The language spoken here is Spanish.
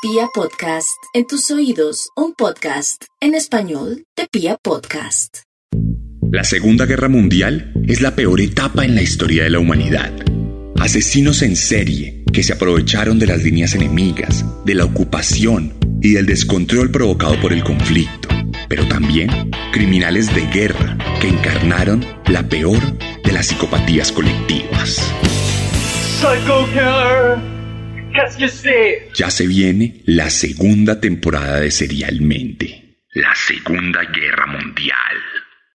Pia Podcast, en tus oídos, un podcast en español de Pia Podcast. La Segunda Guerra Mundial es la peor etapa en la historia de la humanidad. Asesinos en serie que se aprovecharon de las líneas enemigas, de la ocupación y del descontrol provocado por el conflicto, pero también criminales de guerra que encarnaron la peor de las psicopatías colectivas. Psycho Killer. Ya se viene la segunda temporada de Serialmente. La Segunda Guerra Mundial.